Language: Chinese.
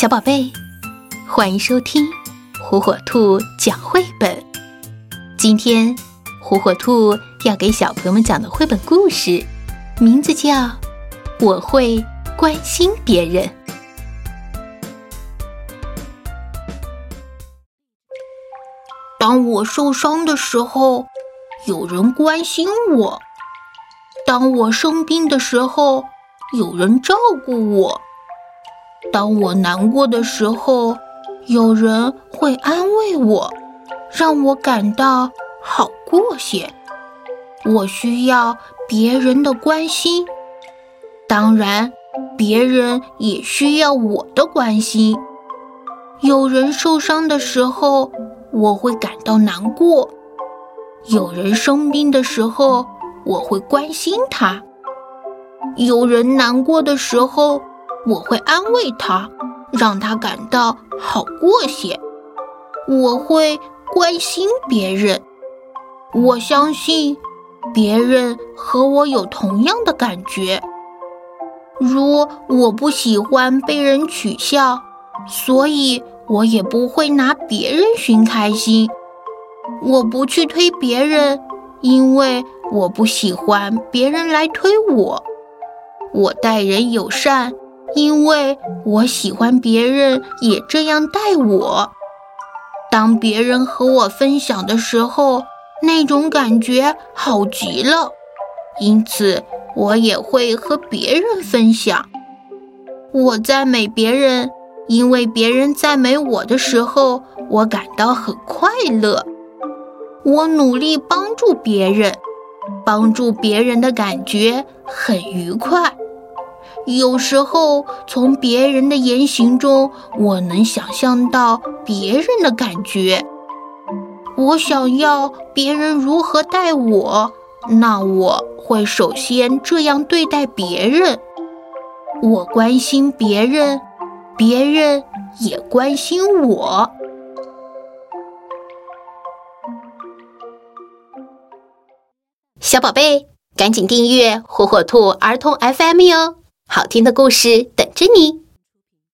小宝贝，欢迎收听火火兔讲绘本。今天，火火兔要给小朋友们讲的绘本故事，名字叫《我会关心别人》。当我受伤的时候，有人关心我；当我生病的时候，有人照顾我。当我难过的时候，有人会安慰我，让我感到好过些。我需要别人的关心，当然，别人也需要我的关心。有人受伤的时候，我会感到难过；有人生病的时候，我会关心他；有人难过的时候，我会安慰他，让他感到好过些。我会关心别人，我相信别人和我有同样的感觉。如我不喜欢被人取笑，所以我也不会拿别人寻开心。我不去推别人，因为我不喜欢别人来推我。我待人友善。因为我喜欢别人也这样待我，当别人和我分享的时候，那种感觉好极了。因此，我也会和别人分享。我赞美别人，因为别人赞美我的时候，我感到很快乐。我努力帮助别人，帮助别人的感觉很愉快。有时候，从别人的言行中，我能想象到别人的感觉。我想要别人如何待我，那我会首先这样对待别人。我关心别人，别人也关心我。小宝贝，赶紧订阅火火兔儿童 FM 哟！好听的故事等着你。